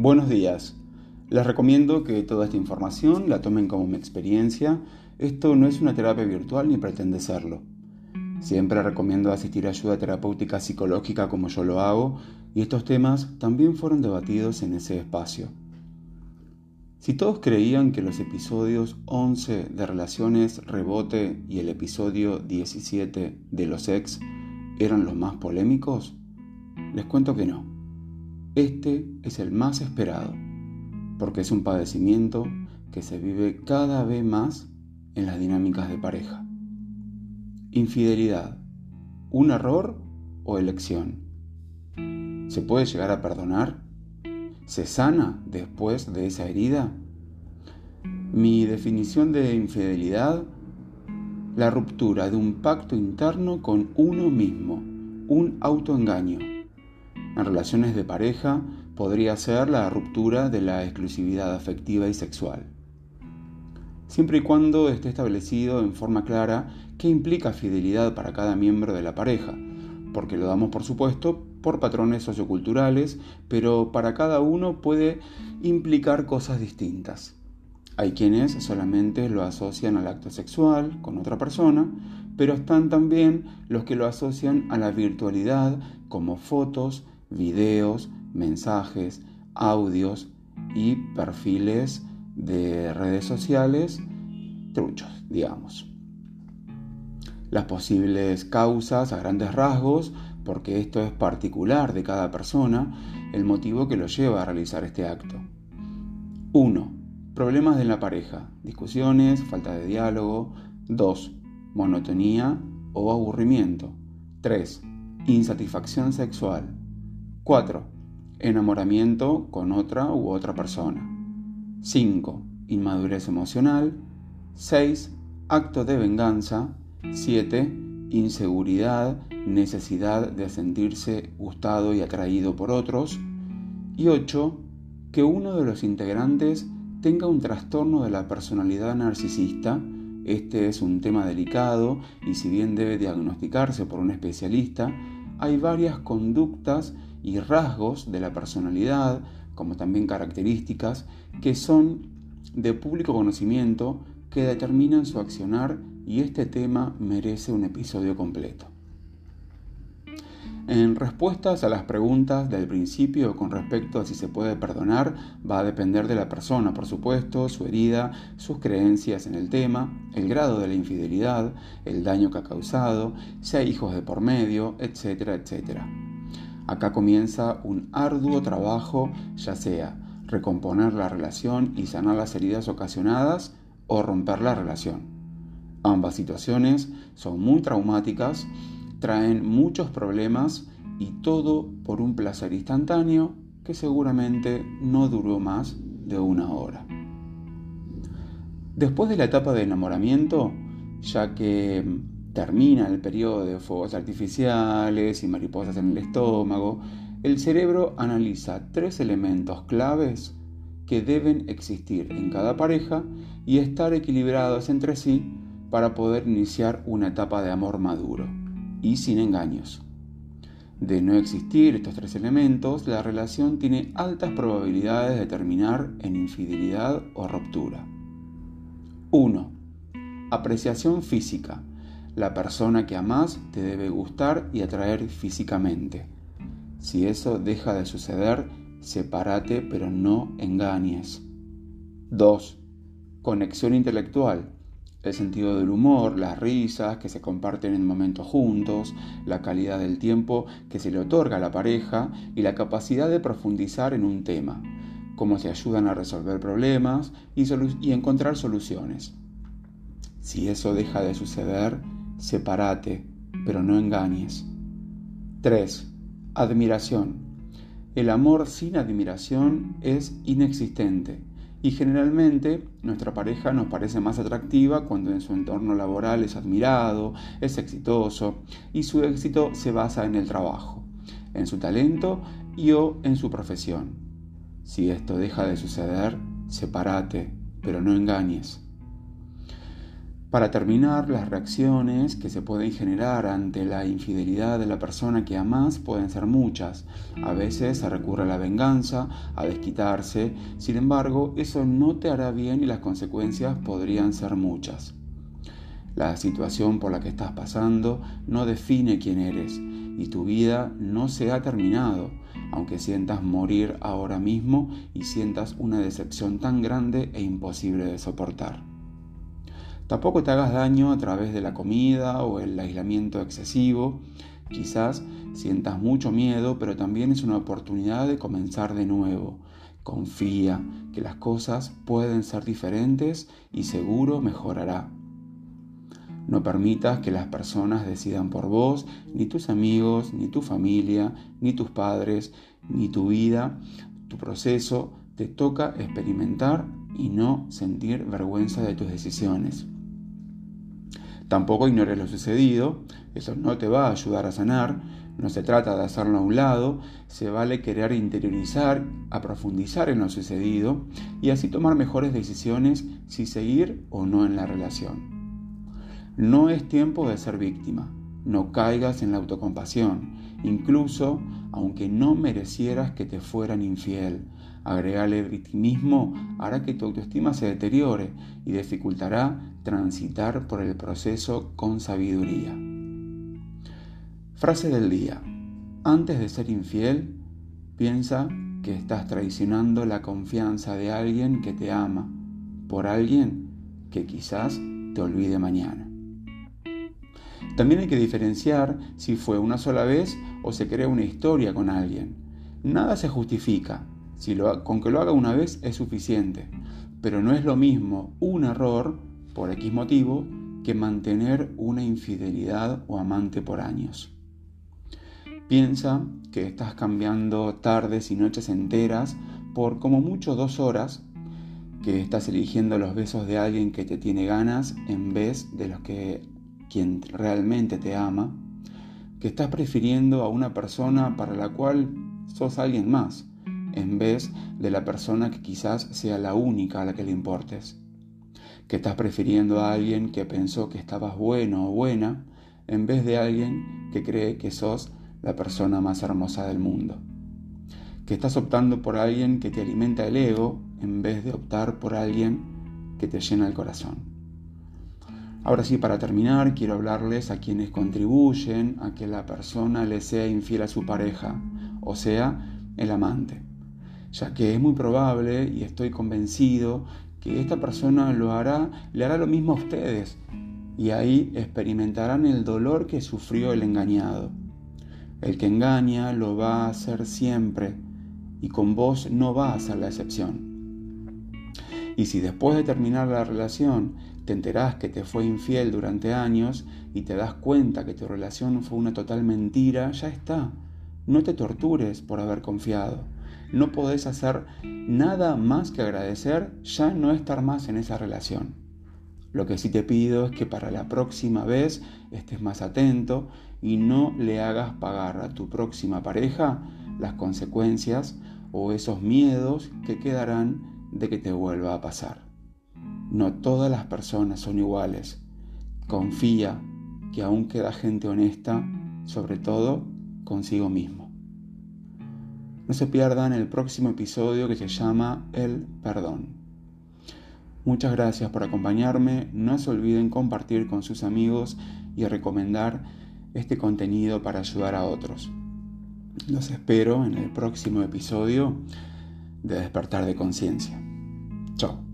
Buenos días. Les recomiendo que toda esta información la tomen como mi experiencia. Esto no es una terapia virtual ni pretende serlo. Siempre recomiendo asistir a ayuda terapéutica psicológica como yo lo hago y estos temas también fueron debatidos en ese espacio. Si todos creían que los episodios 11 de Relaciones Rebote y el episodio 17 de Los Ex eran los más polémicos, les cuento que no. Este es el más esperado, porque es un padecimiento que se vive cada vez más en las dinámicas de pareja. Infidelidad, ¿un error o elección? ¿Se puede llegar a perdonar? ¿Se sana después de esa herida? Mi definición de infidelidad, la ruptura de un pacto interno con uno mismo, un autoengaño. En relaciones de pareja podría ser la ruptura de la exclusividad afectiva y sexual. Siempre y cuando esté establecido en forma clara qué implica fidelidad para cada miembro de la pareja, porque lo damos por supuesto por patrones socioculturales, pero para cada uno puede implicar cosas distintas. Hay quienes solamente lo asocian al acto sexual con otra persona, pero están también los que lo asocian a la virtualidad como fotos, videos, mensajes, audios y perfiles de redes sociales truchos, digamos. Las posibles causas a grandes rasgos, porque esto es particular de cada persona, el motivo que lo lleva a realizar este acto. 1. Problemas de la pareja, discusiones, falta de diálogo. 2. Monotonía o aburrimiento. 3. Insatisfacción sexual. 4. Enamoramiento con otra u otra persona. 5. Inmadurez emocional. 6. Acto de venganza. 7. Inseguridad, necesidad de sentirse gustado y atraído por otros. Y 8. Que uno de los integrantes tenga un trastorno de la personalidad narcisista. Este es un tema delicado y si bien debe diagnosticarse por un especialista, hay varias conductas y rasgos de la personalidad, como también características, que son de público conocimiento que determinan su accionar y este tema merece un episodio completo. En respuestas a las preguntas del principio con respecto a si se puede perdonar, va a depender de la persona, por supuesto, su herida, sus creencias en el tema, el grado de la infidelidad, el daño que ha causado, si hay hijos de por medio, etcétera, etcétera. Acá comienza un arduo trabajo, ya sea recomponer la relación y sanar las heridas ocasionadas o romper la relación. Ambas situaciones son muy traumáticas, traen muchos problemas y todo por un placer instantáneo que seguramente no duró más de una hora. Después de la etapa de enamoramiento, ya que termina el periodo de fuegos artificiales y mariposas en el estómago, el cerebro analiza tres elementos claves que deben existir en cada pareja y estar equilibrados entre sí para poder iniciar una etapa de amor maduro y sin engaños. De no existir estos tres elementos, la relación tiene altas probabilidades de terminar en infidelidad o ruptura. 1. Apreciación física la persona que amás te debe gustar y atraer físicamente. Si eso deja de suceder, sepárate pero no engañes. 2. Conexión intelectual. El sentido del humor, las risas que se comparten en momentos juntos, la calidad del tiempo que se le otorga a la pareja y la capacidad de profundizar en un tema, cómo se ayudan a resolver problemas y, y encontrar soluciones. Si eso deja de suceder, Separate, pero no engañes. 3. Admiración. El amor sin admiración es inexistente y generalmente nuestra pareja nos parece más atractiva cuando en su entorno laboral es admirado, es exitoso y su éxito se basa en el trabajo, en su talento y o en su profesión. Si esto deja de suceder, sepárate, pero no engañes. Para terminar, las reacciones que se pueden generar ante la infidelidad de la persona que amas pueden ser muchas. A veces se recurre a la venganza, a desquitarse, sin embargo, eso no te hará bien y las consecuencias podrían ser muchas. La situación por la que estás pasando no define quién eres y tu vida no se ha terminado, aunque sientas morir ahora mismo y sientas una decepción tan grande e imposible de soportar. Tampoco te hagas daño a través de la comida o el aislamiento excesivo. Quizás sientas mucho miedo, pero también es una oportunidad de comenzar de nuevo. Confía que las cosas pueden ser diferentes y seguro mejorará. No permitas que las personas decidan por vos, ni tus amigos, ni tu familia, ni tus padres, ni tu vida, tu proceso. Te toca experimentar y no sentir vergüenza de tus decisiones. Tampoco ignores lo sucedido, eso no te va a ayudar a sanar, no se trata de hacerlo a un lado, se vale querer interiorizar, a profundizar en lo sucedido y así tomar mejores decisiones si seguir o no en la relación. No es tiempo de ser víctima, no caigas en la autocompasión, incluso aunque no merecieras que te fueran infiel. Agregarle victimismo hará que tu autoestima se deteriore y dificultará transitar por el proceso con sabiduría. Frase del día. Antes de ser infiel, piensa que estás traicionando la confianza de alguien que te ama por alguien que quizás te olvide mañana. También hay que diferenciar si fue una sola vez o se crea una historia con alguien. Nada se justifica. Si lo, con que lo haga una vez es suficiente. Pero no es lo mismo un error por X motivo que mantener una infidelidad o amante por años. Piensa que estás cambiando tardes y noches enteras por como mucho dos horas, que estás eligiendo los besos de alguien que te tiene ganas en vez de los que quien realmente te ama, que estás prefiriendo a una persona para la cual sos alguien más, en vez de la persona que quizás sea la única a la que le importes, que estás prefiriendo a alguien que pensó que estabas bueno o buena, en vez de alguien que cree que sos la persona más hermosa del mundo, que estás optando por alguien que te alimenta el ego, en vez de optar por alguien que te llena el corazón. Ahora sí, para terminar, quiero hablarles a quienes contribuyen a que la persona le sea infiel a su pareja, o sea, el amante, ya que es muy probable y estoy convencido que esta persona lo hará, le hará lo mismo a ustedes, y ahí experimentarán el dolor que sufrió el engañado. El que engaña lo va a hacer siempre, y con vos no va a ser la excepción. Y si después de terminar la relación te enterás que te fue infiel durante años y te das cuenta que tu relación fue una total mentira, ya está. No te tortures por haber confiado. No podés hacer nada más que agradecer ya no estar más en esa relación. Lo que sí te pido es que para la próxima vez estés más atento y no le hagas pagar a tu próxima pareja las consecuencias o esos miedos que quedarán de que te vuelva a pasar. No todas las personas son iguales. Confía que aún queda gente honesta, sobre todo consigo mismo. No se pierdan el próximo episodio que se llama El Perdón. Muchas gracias por acompañarme. No se olviden compartir con sus amigos y recomendar este contenido para ayudar a otros. Los espero en el próximo episodio de Despertar de Conciencia. Chao.